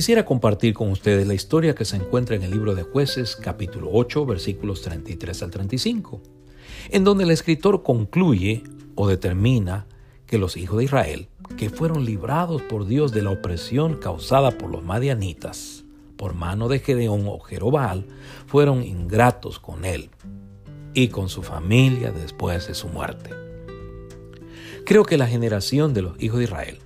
Quisiera compartir con ustedes la historia que se encuentra en el libro de jueces capítulo 8 versículos 33 al 35, en donde el escritor concluye o determina que los hijos de Israel, que fueron librados por Dios de la opresión causada por los madianitas, por mano de Gedeón o Jerobal, fueron ingratos con él y con su familia después de su muerte. Creo que la generación de los hijos de Israel,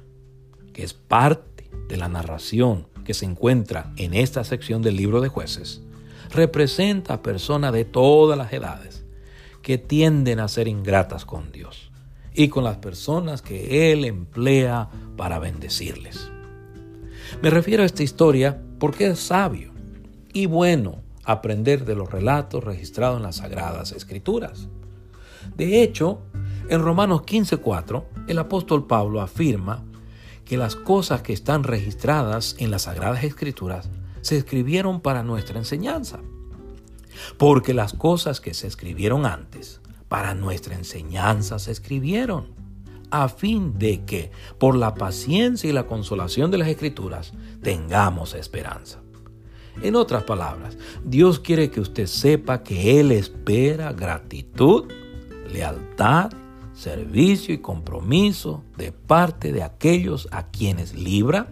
que es parte de la narración que se encuentra en esta sección del libro de jueces, representa a personas de todas las edades que tienden a ser ingratas con Dios y con las personas que Él emplea para bendecirles. Me refiero a esta historia porque es sabio y bueno aprender de los relatos registrados en las Sagradas Escrituras. De hecho, en Romanos 15:4, el apóstol Pablo afirma que las cosas que están registradas en las Sagradas Escrituras se escribieron para nuestra enseñanza. Porque las cosas que se escribieron antes, para nuestra enseñanza se escribieron, a fin de que, por la paciencia y la consolación de las Escrituras, tengamos esperanza. En otras palabras, Dios quiere que usted sepa que Él espera gratitud, lealtad, servicio y compromiso de parte de aquellos a quienes libra,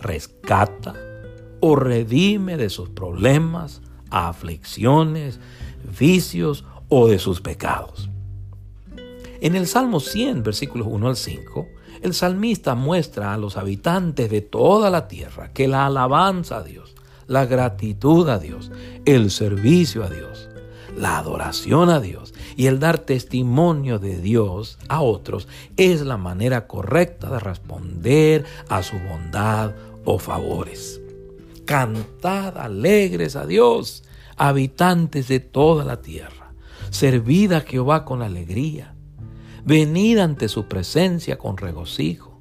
rescata o redime de sus problemas, aflicciones, vicios o de sus pecados. En el Salmo 100, versículos 1 al 5, el salmista muestra a los habitantes de toda la tierra que la alabanza a Dios la gratitud a Dios, el servicio a Dios, la adoración a Dios y el dar testimonio de Dios a otros es la manera correcta de responder a su bondad o favores. Cantad alegres a Dios, habitantes de toda la tierra. Servid a Jehová con alegría. Venid ante su presencia con regocijo.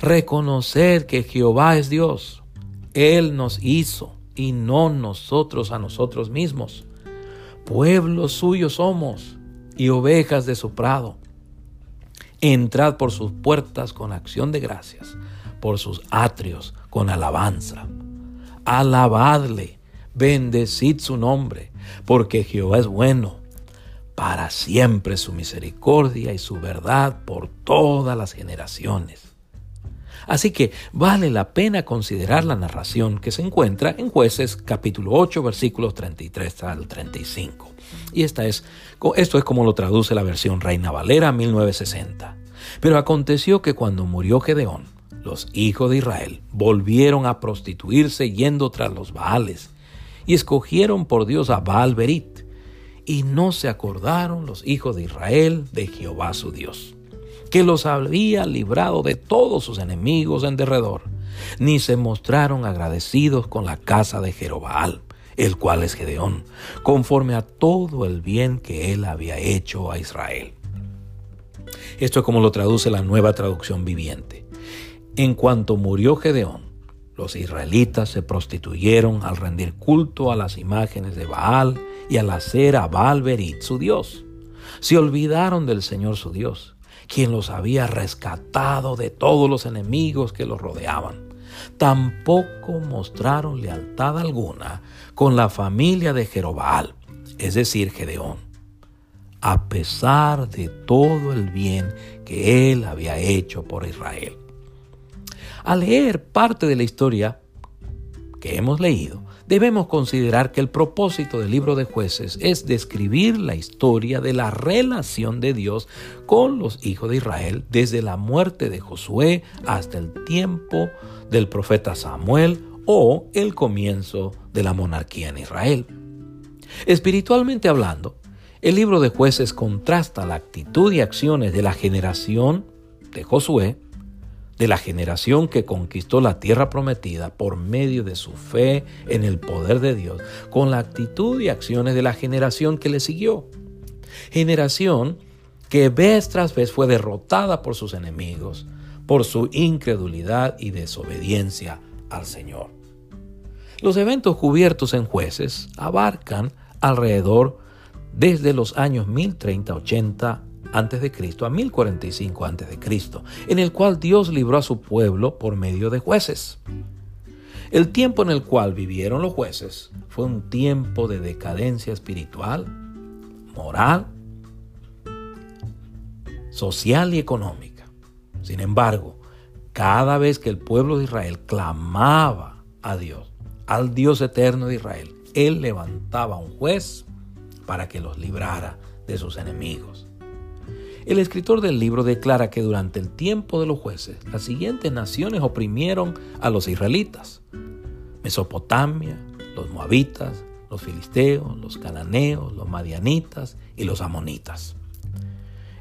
Reconoced que Jehová es Dios. Él nos hizo y no nosotros a nosotros mismos. Pueblo suyo somos y ovejas de su prado. Entrad por sus puertas con acción de gracias, por sus atrios con alabanza. Alabadle, bendecid su nombre, porque Jehová es bueno. Para siempre su misericordia y su verdad por todas las generaciones. Así que vale la pena considerar la narración que se encuentra en jueces capítulo 8 versículos 33 al 35. Y esta es, esto es como lo traduce la versión Reina Valera 1960. Pero aconteció que cuando murió Gedeón, los hijos de Israel volvieron a prostituirse yendo tras los Baales y escogieron por Dios a Baal Berit y no se acordaron los hijos de Israel de Jehová su Dios que los había librado de todos sus enemigos en derredor, ni se mostraron agradecidos con la casa de Jerobaal, el cual es Gedeón, conforme a todo el bien que él había hecho a Israel. Esto es como lo traduce la nueva traducción viviente. En cuanto murió Gedeón, los israelitas se prostituyeron al rendir culto a las imágenes de Baal y al hacer a Baal Berit su Dios. Se olvidaron del Señor su Dios quien los había rescatado de todos los enemigos que los rodeaban. Tampoco mostraron lealtad alguna con la familia de Jerobal, es decir, Gedeón, a pesar de todo el bien que él había hecho por Israel. Al leer parte de la historia que hemos leído, debemos considerar que el propósito del libro de jueces es describir la historia de la relación de Dios con los hijos de Israel desde la muerte de Josué hasta el tiempo del profeta Samuel o el comienzo de la monarquía en Israel. Espiritualmente hablando, el libro de jueces contrasta la actitud y acciones de la generación de Josué de la generación que conquistó la tierra prometida por medio de su fe en el poder de Dios, con la actitud y acciones de la generación que le siguió. Generación que vez tras vez fue derrotada por sus enemigos, por su incredulidad y desobediencia al Señor. Los eventos cubiertos en jueces abarcan alrededor desde los años 1030-80 antes de Cristo a 1045 antes de Cristo, en el cual Dios libró a su pueblo por medio de jueces. El tiempo en el cual vivieron los jueces fue un tiempo de decadencia espiritual, moral, social y económica. Sin embargo, cada vez que el pueblo de Israel clamaba a Dios, al Dios eterno de Israel, Él levantaba un juez para que los librara de sus enemigos. El escritor del libro declara que durante el tiempo de los jueces, las siguientes naciones oprimieron a los israelitas. Mesopotamia, los moabitas, los filisteos, los cananeos, los madianitas y los amonitas.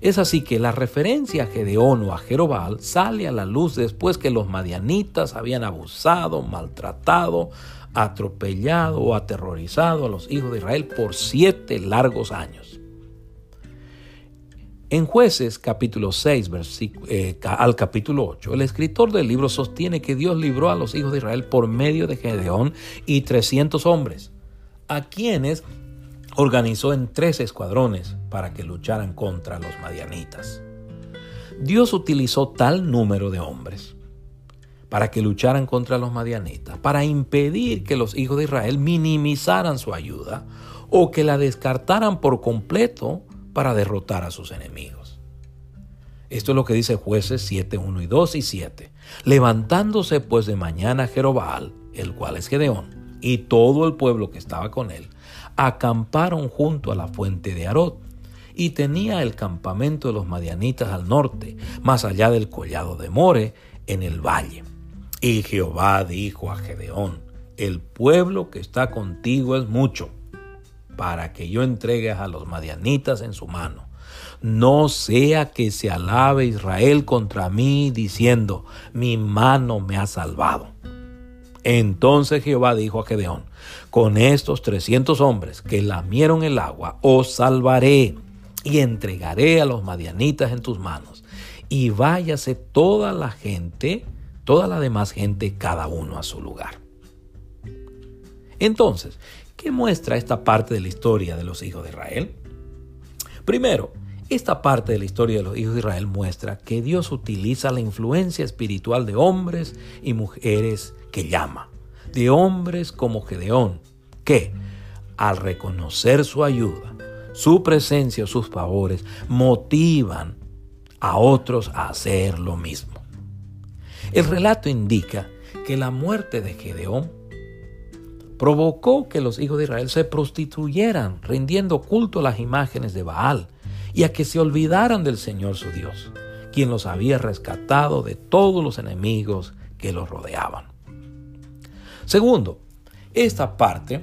Es así que la referencia a Gedeón o a Jerobal sale a la luz después que los madianitas habían abusado, maltratado, atropellado o aterrorizado a los hijos de Israel por siete largos años. En jueces capítulo 6 eh, al capítulo 8, el escritor del libro sostiene que Dios libró a los hijos de Israel por medio de Gedeón y 300 hombres, a quienes organizó en tres escuadrones para que lucharan contra los madianitas. Dios utilizó tal número de hombres para que lucharan contra los madianitas, para impedir que los hijos de Israel minimizaran su ayuda o que la descartaran por completo para derrotar a sus enemigos. Esto es lo que dice jueces 7, 1 y 2 y 7. Levantándose pues de mañana Jerobal, el cual es Gedeón, y todo el pueblo que estaba con él, acamparon junto a la fuente de Arot, y tenía el campamento de los madianitas al norte, más allá del collado de More, en el valle. Y Jehová dijo a Gedeón, el pueblo que está contigo es mucho, para que yo entregue a los madianitas en su mano. No sea que se alabe Israel contra mí diciendo, mi mano me ha salvado. Entonces Jehová dijo a Gedeón, con estos trescientos hombres que lamieron el agua, os salvaré y entregaré a los madianitas en tus manos. Y váyase toda la gente, toda la demás gente, cada uno a su lugar. Entonces, ¿qué muestra esta parte de la historia de los hijos de Israel? Primero, esta parte de la historia de los hijos de Israel muestra que Dios utiliza la influencia espiritual de hombres y mujeres que llama, de hombres como Gedeón, que, al reconocer su ayuda, su presencia o sus favores, motivan a otros a hacer lo mismo. El relato indica que la muerte de Gedeón provocó que los hijos de Israel se prostituyeran, rindiendo culto a las imágenes de Baal y a que se olvidaran del Señor su Dios, quien los había rescatado de todos los enemigos que los rodeaban. Segundo, esta parte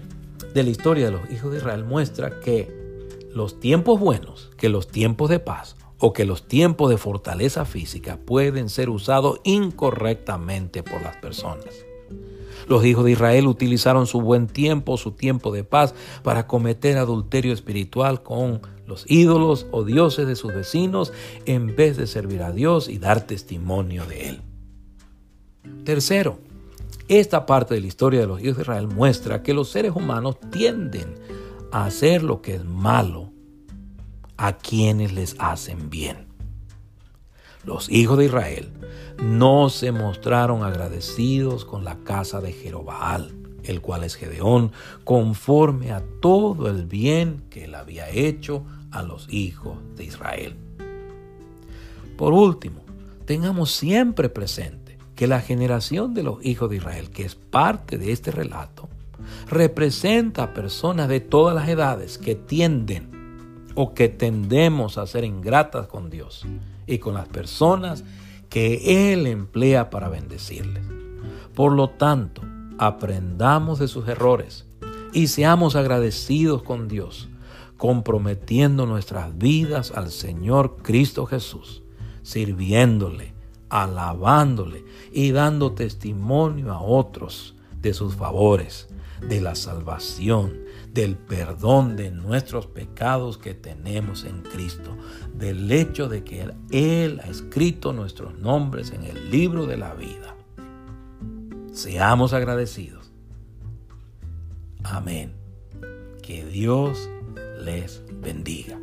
de la historia de los hijos de Israel muestra que los tiempos buenos, que los tiempos de paz o que los tiempos de fortaleza física pueden ser usados incorrectamente por las personas. Los hijos de Israel utilizaron su buen tiempo, su tiempo de paz, para cometer adulterio espiritual con los ídolos o dioses de sus vecinos en vez de servir a Dios y dar testimonio de Él. Tercero, esta parte de la historia de los hijos de Israel muestra que los seres humanos tienden a hacer lo que es malo a quienes les hacen bien. Los hijos de Israel no se mostraron agradecidos con la casa de Jerobaal, el cual es Gedeón, conforme a todo el bien que él había hecho a los hijos de Israel. Por último, tengamos siempre presente que la generación de los hijos de Israel, que es parte de este relato, representa a personas de todas las edades que tienden o que tendemos a ser ingratas con Dios y con las personas que Él emplea para bendecirles. Por lo tanto, aprendamos de sus errores y seamos agradecidos con Dios, comprometiendo nuestras vidas al Señor Cristo Jesús, sirviéndole alabándole y dando testimonio a otros de sus favores, de la salvación, del perdón de nuestros pecados que tenemos en Cristo, del hecho de que Él ha escrito nuestros nombres en el libro de la vida. Seamos agradecidos. Amén. Que Dios les bendiga.